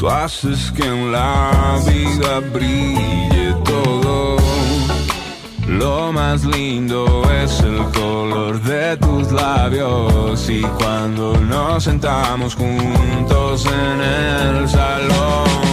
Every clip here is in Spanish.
Tú haces que en la vida brille todo. Lo más lindo es el color de tus labios y cuando nos sentamos juntos en el salón.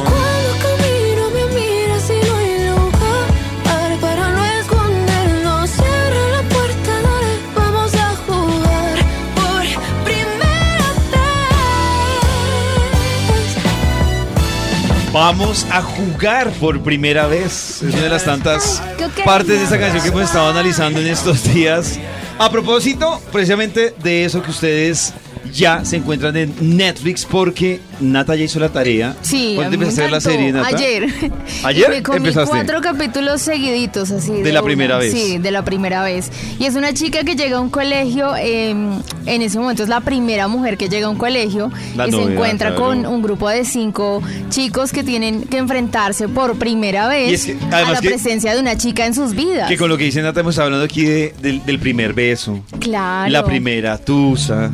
Vamos a jugar por primera vez. Es una de las tantas partes de esta canción que hemos estado analizando en estos días. A propósito, precisamente de eso que ustedes ya se encuentran en Netflix porque Nata ya hizo la tarea. Sí, ¿Cuándo empezaste a ver la serie, Nata? Ayer. ¿Ayer Y me comí empezaste? cuatro capítulos seguiditos, así. De la una. primera vez. Sí, de la primera vez. Y es una chica que llega a un colegio, eh, en ese momento es la primera mujer que llega a un colegio La y se encuentra claro. con un grupo de cinco chicos que tienen que enfrentarse por primera vez Y es que, a la que- presencia de una chica en sus vidas. Que con lo que dice Nata hemos hablando aquí de- del, del primer beso. Claro. La primera tusa.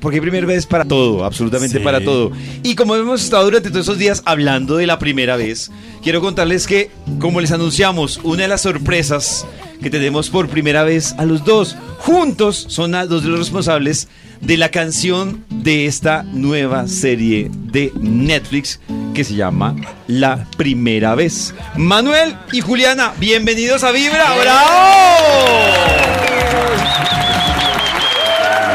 Porque primer vez para todo, absolutamente Sí. para todo. Y como hemos estado durante todos estos días hablando de la primera vez, quiero contarles que, como les anunciamos, una de las sorpresas que tenemos por primera vez a los dos juntos son a dos de los responsables de la canción de esta nueva serie de Netflix que se llama La Primera Vez. Manuel y Juliana, bienvenidos a Vibra. ¡Bravo!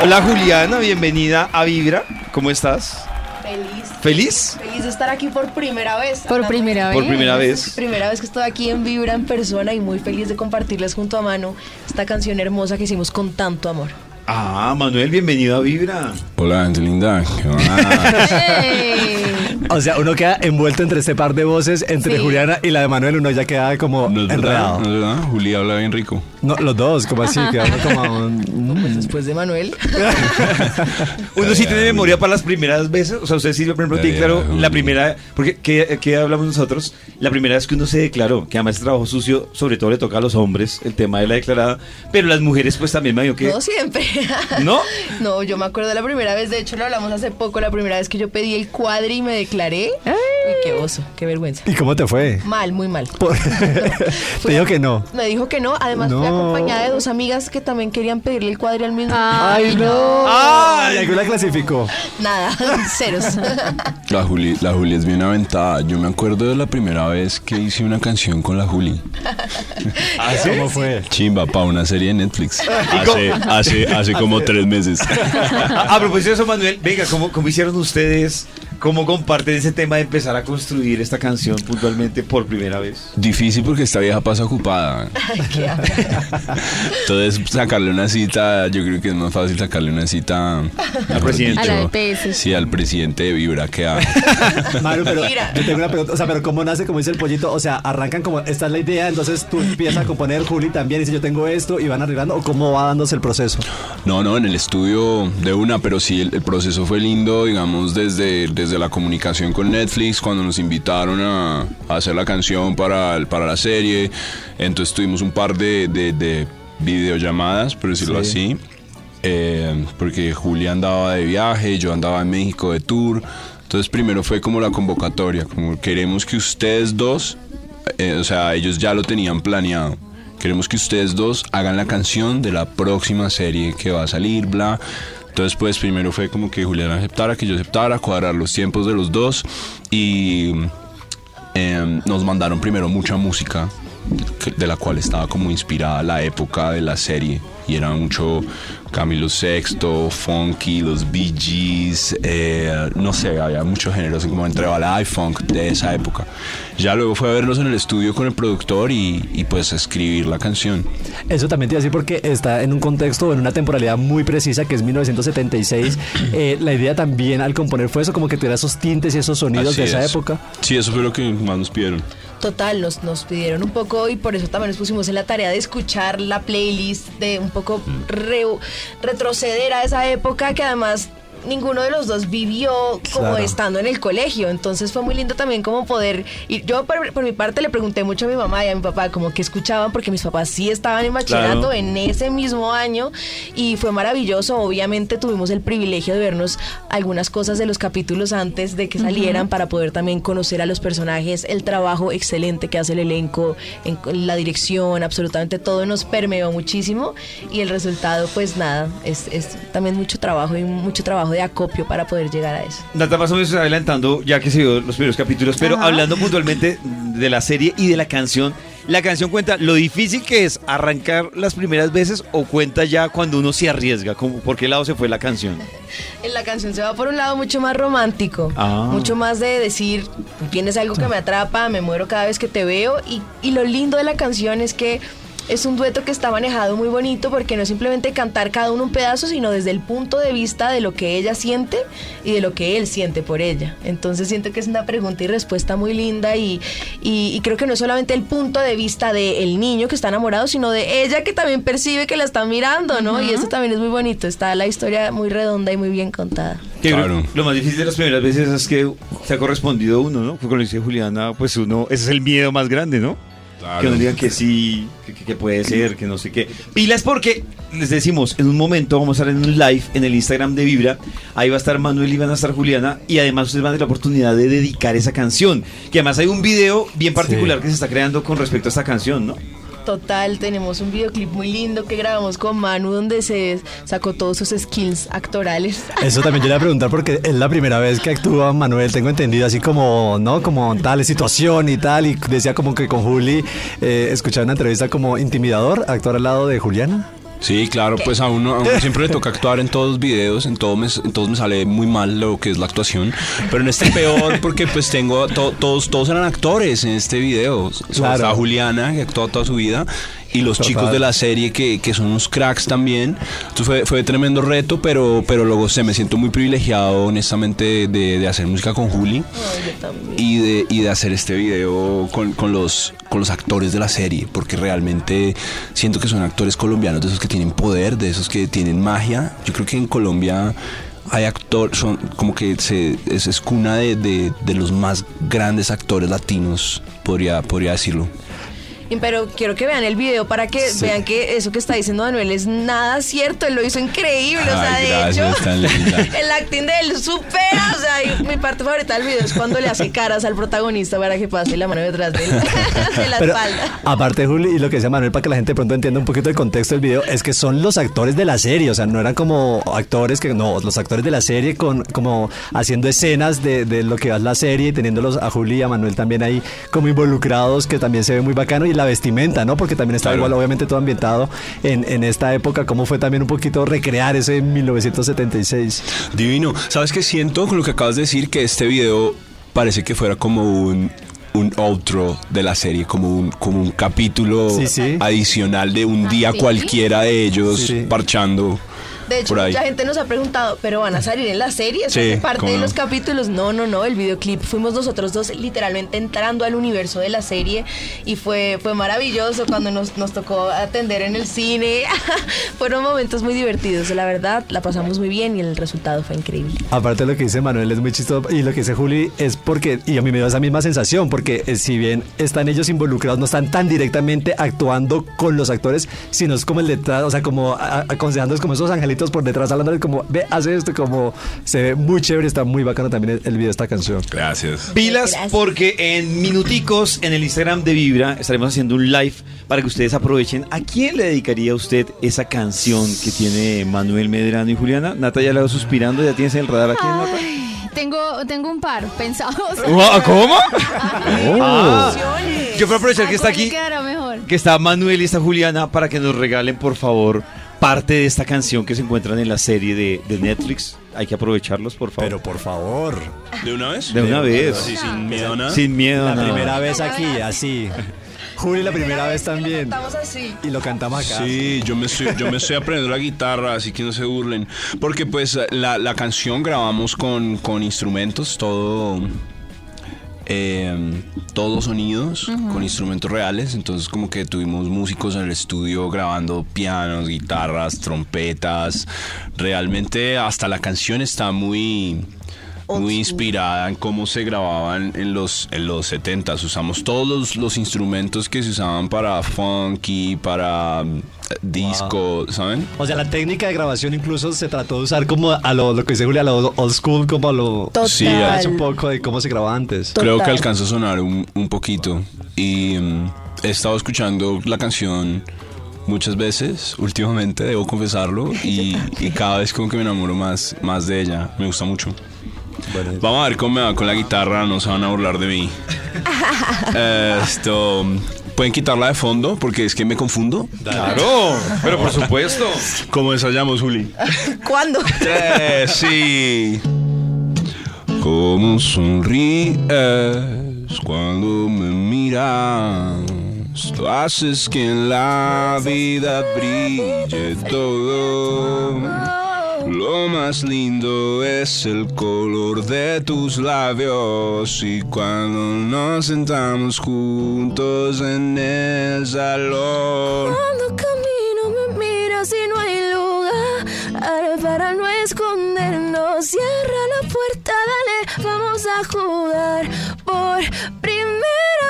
Hola Juliana, bienvenida a Vibra. ¿Cómo estás? Feliz. ¿Feliz? Feliz de estar aquí por primera vez. Por primera vez. Por primera vez. Primera vez que estoy aquí en Vibra en persona y muy feliz de compartirles junto a Mano esta canción hermosa que hicimos con tanto amor. Ah, Manuel, bienvenido a Vibra. Hola, gente linda. ¿Qué? ¡Ey! O sea, uno queda envuelto entre este par de voces, entre Sí. Juliana y la de Manuel, uno ya queda como No es verdad, enredado. no es verdad. Juli habla bien rico. No, los dos, como así, queda uno como un... Después de Manuel. Uno sí tiene memoria para las primeras veces. O sea, usted sí, por ejemplo, tiene claro la primera. Porque, ¿qué, qué hablamos nosotros? La primera vez que uno se declaró, que además el trabajo sucio, sobre todo le toca a los hombres, el tema de la declarada. Pero las mujeres, pues también me digo que. No siempre. ¿No? No, yo me acuerdo de la primera vez, de hecho lo hablamos hace poco, la primera vez que yo pedí el cuadri y me declaré. Uy, qué oso, qué vergüenza. ¿Y cómo te fue? Mal, muy mal. Por- te digo que no. Me dijo que no, además fui No. acompañada de dos amigas que también querían pedirle el cuadri al mismo ¡Ay, no! ¡Ay! ¿Y la clasificó? Nada, ceros. La Juli, la Juli es bien aventada. Yo me acuerdo de la primera vez que hice una canción con la Juli. ¿Ah, sí? ¿Cómo fue? Chimba, para una serie de Netflix. Hace, hace, hace como tres meses. A, a propósito de eso, Manuel, venga, ¿cómo, ¿cómo hicieron ustedes? ¿Cómo comparten ese tema de empezar a construir esta canción puntualmente por primera vez? Difícil porque esta vieja pasa ocupada. Entonces, sacarle una cita, yo creo que es más fácil sacarle una cita al presidente. A la. Sí, al presidente de Vibra que ha- Maru, pero Mira. yo tengo una pregunta. O sea, pero ¿cómo nace, como dice el pollito? O sea, arrancan como, esta es la idea, entonces tú empiezas a componer, Juli también dice yo tengo esto y van arreglando, o cómo va dándose el proceso. No, no, en el estudio de una, pero sí, el, el proceso fue lindo, digamos, desde, desde la comunicación con Netflix, cuando nos invitaron a, a hacer la canción para, el- para la serie. Entonces tuvimos un par de, de- de videollamadas, por decirlo así, eh, porque Julia andaba de viaje, yo andaba en México de tour. Entonces primero fue como la convocatoria, como queremos que ustedes dos, eh, o sea, ellos ya lo tenían planeado. Queremos que ustedes dos hagan la canción de la próxima serie que va a salir, bla. Entonces, pues primero fue como que Julián aceptara, que yo aceptara, cuadrar los tiempos de los dos y em, nos mandaron primero mucha música de la cual estaba como inspirada la época de la serie. Y era mucho Camilo Sexto, Funky, los Bee Gees, eh, no sé, había muchos géneros como entre balada y funk de esa época. Ya luego fue a verlos en el estudio con el productor y, y pues a escribir la canción. Eso también te iba a decir porque está en un contexto, en una temporalidad muy precisa que es 1976. Eh, la idea también al componer fue eso, como que tuviera esos tintes y esos sonidos Así de esa es. época. Sí, eso fue lo que más nos pidieron. Total, nos, nos pidieron un poco y por eso también nos pusimos en la tarea de escuchar la playlist, de un poco re- retroceder a esa época que además ninguno de los dos vivió como Claro. estando en el colegio. Entonces fue muy lindo también como poder ir. Yo por, por mi parte le pregunté mucho a mi mamá y a mi papá como que escuchaban porque mis papás sí estaban en bachillerato Claro. en ese mismo año y fue maravilloso. Obviamente tuvimos el privilegio de vernos algunas cosas de los capítulos antes de que salieran para poder también conocer a los personajes, el trabajo excelente que hace el elenco, en la dirección, absolutamente todo nos permeó muchísimo y el resultado pues nada, es, es también mucho trabajo y mucho trabajo de acopio para poder llegar a eso. Nata más o menos adelantando ya que se dio los primeros capítulos, pero Ajá. hablando puntualmente de la serie y de la canción, la canción cuenta lo difícil que es arrancar las primeras veces o cuenta ya cuando uno se arriesga, como por qué lado se fue la canción. En la canción se va por un lado mucho más romántico, Ah. mucho más de decir, tienes algo que me atrapa, me muero cada vez que te veo y, y lo lindo de la canción es que es un dueto que está manejado muy bonito porque no es simplemente cantar cada uno un pedazo, sino desde el punto de vista de lo que ella siente y de lo que él siente por ella. Entonces siento que es una pregunta y respuesta muy linda y, y- y creo que no es solamente el punto de vista del niño que está enamorado, sino de ella que también percibe que la está mirando, ¿no? Y eso también es muy bonito. Está la historia muy redonda y muy bien contada. Claro. lo, lo más difícil de las primeras veces es que se ha correspondido uno, ¿no? Como lo dice Juliana, pues uno, ese es el miedo más grande, ¿no? Claro. Que nos digan que sí, que, que- que puede ser, que no sé qué. Pilas porque les decimos, en un momento vamos a estar en un live en el Instagram de Vibra. Ahí va a estar Manuel y van a estar Juliana. Y además ustedes van a tener la oportunidad de dedicar esa canción. Que además hay un video bien particular que se está creando con respecto a esta canción, ¿no? Total, tenemos un videoclip muy lindo que grabamos con Manu donde se sacó todos sus skills actorales. Eso también yo le iba a preguntar porque es la primera vez que actúa Manuel, tengo entendido, así como, ¿no? Como tal situación y tal. Y decía como que con Juli eh, escuchaba una entrevista como intimidador, actuar al lado de Juliana. Sí, claro, pues a uno, a uno siempre le toca actuar en todos los videos, en, todo me, en todos me sale muy mal lo que es la actuación, pero en este peor porque pues tengo, to- todos, todos eran actores en este video, Claro. está Juliana que actuó toda su vida y los Total. chicos de la serie que, que son unos cracks también, entonces fue, fue tremendo reto, pero, pero luego se me siento muy privilegiado honestamente de, de hacer música con Juli y de, y de hacer este video con, con los, con los actores de la serie, porque realmente siento que son actores colombianos, de esos que tienen poder, de esos que tienen magia. Yo creo que en Colombia hay actores, son como que se, es, es cuna de, de- de los más grandes actores latinos, podría, podría decirlo. Y- Pero quiero que vean el video para que vean que eso que está diciendo Manuel es nada cierto. Él lo hizo increíble. o sea, de gracias, hecho, el acting de él supera. O sea, y mi parte favorita del video es cuando le hace caras al protagonista para que pase la mano detrás de, él, de la Pero espalda. aparte, Juli, y lo que decía Manuel, para que la gente de pronto entienda un poquito el contexto del video, es que son los actores de la serie, o sea, no eran como actores que, no, los actores de la serie con como haciendo escenas de, de lo que va la serie, teniéndolos a Juli y a Manuel también ahí como involucrados, que también se ve muy bacano, y la vestimenta, ¿no? Porque también está Claro. igual, obviamente, todo ambientado en, en esta época, cómo fue también un poquito recrear ese 1976. Divino. ¿Sabes qué siento con lo que acabas de decir? Que este video parece que fuera como un, un outro de la serie, como un, como un capítulo Sí, sí. adicional de un día ¿sí? cualquiera de ellos Sí, sí. parchando. De hecho, mucha gente nos ha preguntado, ¿pero van a salir en la serie? ¿Eso Sí, parte de no. los capítulos? No, no, no. El videoclip fuimos nosotros dos literalmente entrando al universo de la serie y fue, fue maravilloso cuando nos, nos tocó atender en el cine. Fueron momentos muy divertidos, la verdad. La pasamos muy bien y el resultado fue increíble. Aparte de lo que dice Manuel es muy chistoso y lo que dice Juli es porque, y a mí me da esa misma sensación, porque eh, si bien están ellos involucrados, no están tan directamente actuando con los actores, sino es como el detrás, o sea, como aconsejándoles como esos por detrás, hablándoles como, ve, hace esto, como se ve muy chévere, está muy bacano también el, video de esta canción. Gracias. Pilas Gracias. porque en minuticos en el Instagram de Vibra estaremos haciendo un live para que ustedes aprovechen. ¿A quién le dedicaría usted esa canción que tiene Manuel Medrano y Juliana? Nata ya la va suspirando, ya tienes el radar aquí. Nata? Ay, tengo, tengo un par pensados. ¿Cómo? Ah, yo Yo quiero aprovechar que está ¿Cómo le aquí, quedará mejor? que está Manuel y está Juliana, para que nos regalen, por favor, parte de esta canción que se encuentran en la serie de, de Netflix. Hay que aprovecharlos, por favor. Pero por favor. ¿De una vez? de una vez. Así, sin miedo a nada. Sin miedo. a La nada. primera vez aquí, así. Juli, la primera vez también. Estamos así. Y lo cantamos acá. Sí, yo me, estoy, yo me estoy aprendiendo la guitarra, así que no se burlen. Porque pues la, la canción grabamos con, con instrumentos, todo... eh, todos sonidos con instrumentos reales, entonces como que tuvimos músicos en el estudio grabando pianos, guitarras, trompetas. Realmente hasta la canción está muy muy inspirada en cómo se grababan en los en los 70 usamos todos los, los instrumentos que se usaban para funky para eh, disco saben O sea, la técnica de grabación incluso se trató de usar como a lo, lo que dice Juli, a lo old school, como a lo... Total. Sí, Es un poco de cómo se grababa antes. creo que Total. alcanza a sonar un, un poquito y mm, he estado escuchando la canción muchas veces últimamente debo confesarlo y, y cada vez como que me enamoro más más de ella me gusta mucho Vamos a ver cómo me va con la guitarra, no se van a burlar de mí. Esto. ¿Pueden quitarla de fondo? Porque es que me confundo. Claro, pero por supuesto. ¿Cómo ensayamos, Juli? ¿Cuándo? Tres, sí. ¿Cómo sonríes cuando me miras? Tú haces que en la vida brille todo. Lo más lindo es el color de tus labios y cuando nos sentamos juntos en el salón. Cuando camino me miras y no hay lugar para no escondernos. Cierra la puerta, dale, vamos a jugar por primera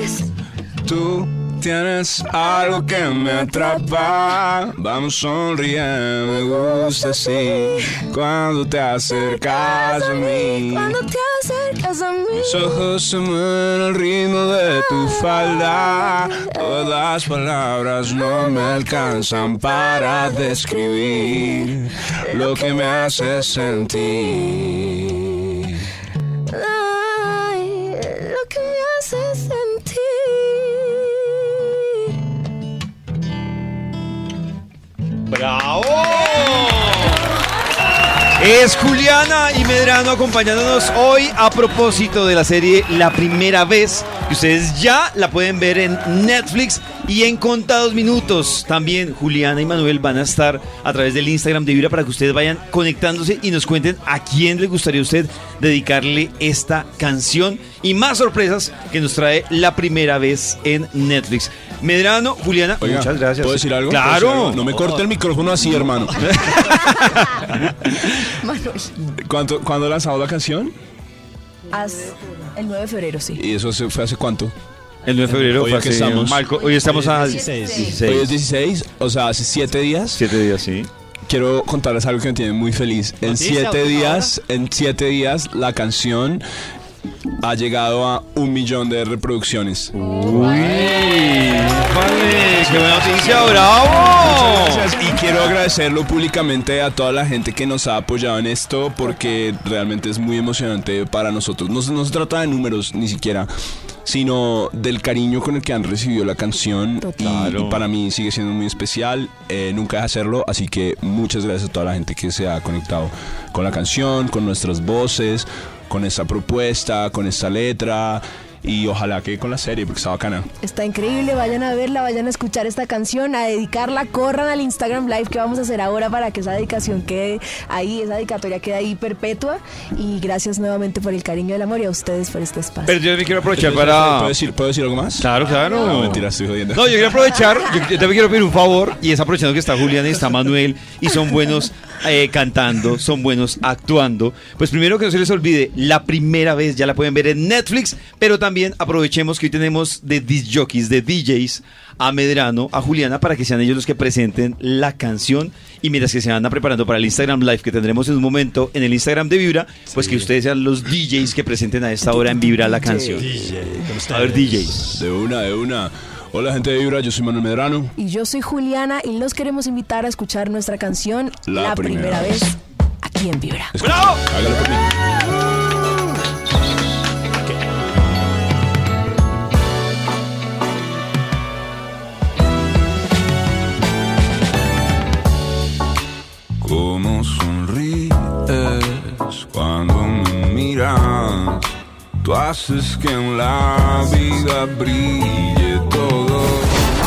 vez. Tú tienes algo que me atrapa. Vamos sonriendo, me gusta así. Cuando te acercas a mí. Cuando te acercas a mí. Mis ojos se mueven al ritmo de tu falda. Todas las palabras no me alcanzan para describir lo que me hace sentir. ¡Bravo! Es Juliana y Medrano acompañándonos hoy a propósito de la serie La Primera Vez, que ustedes ya la pueden ver en Netflix y en contados minutos. También Juliana y Manuel van a estar a través del Instagram de Vibra para que ustedes vayan conectándose y nos cuenten a quién le gustaría a usted dedicarle esta canción y más sorpresas que nos trae La Primera Vez en Netflix. Medrano, Juliana, Oiga, muchas gracias. ¿Puedo decir algo? ¿Puedo decir Claro. algo? No me corte el micrófono así, hermano. ¿Cuánto, ¿Cuándo lanzado la canción? El 9 de febrero, sí. ¿Y eso fue hace cuánto? El 9 de febrero Hoy fue que hace- estamos- Marco, hoy estamos a 16. 16. Hoy es 16, o sea, hace 7 días. Siete días, sí. Quiero contarles algo que me tiene muy feliz. En 7 última días, en 7 días, la canción ha llegado a un millón de reproducciones. Vale, qué buena noticia, bravo. Gracias, y quiero agradecerlo públicamente a toda la gente que nos ha apoyado en esto porque realmente es muy emocionante para nosotros. No, se- no se trata de números ni siquiera, sino del cariño con el que han recibido la canción y, Claro. y para mí sigue siendo muy especial. Eh, nunca de hacerlo, así que muchas gracias a toda la gente que se ha conectado con la canción, con nuestras voces, con esta propuesta, con esta letra. Y ojalá que con la serie, porque está bacana. Está increíble, vayan a verla, vayan a escuchar esta canción, a dedicarla, corran al Instagram Live que vamos a hacer ahora para que esa dedicación quede ahí, esa dedicatoria quede ahí perpetua. Y gracias nuevamente por el cariño y el amor y a ustedes por este espacio. Pero yo me quiero aprovechar ¿Puedo para... decir, ¿Puedo decir algo más? Claro, claro. No, mentira, estoy jodiendo. No, yo quiero aprovechar, yo, yo también quiero pedir un favor, y es aprovechando que está Julián y está Manuel, y son buenos eh, cantando, son buenos actuando. Pues primero que no se les olvide, la primera vez ya la pueden ver en Netflix, pero también aprovechemos que hoy tenemos de disc jockeys, de DJs, a Medrano, a Juliana, para que sean ellos los que presenten la canción. Y mientras que se anda preparando para el Instagram Live que tendremos en un momento en el Instagram de Vibra, pues que ustedes sean los DJs que presenten a esta hora en Vibra la canción. A ver, DJs. De una, de una. Hola gente de Vibra, yo soy Manuel Medrano. Y yo soy Juliana y los queremos invitar a escuchar nuestra canción La, La primera, vez. aquí en Vibra. Escucha, ¡Bravo! Cómo sonríes cuando me miras, tú haces que en la vida brille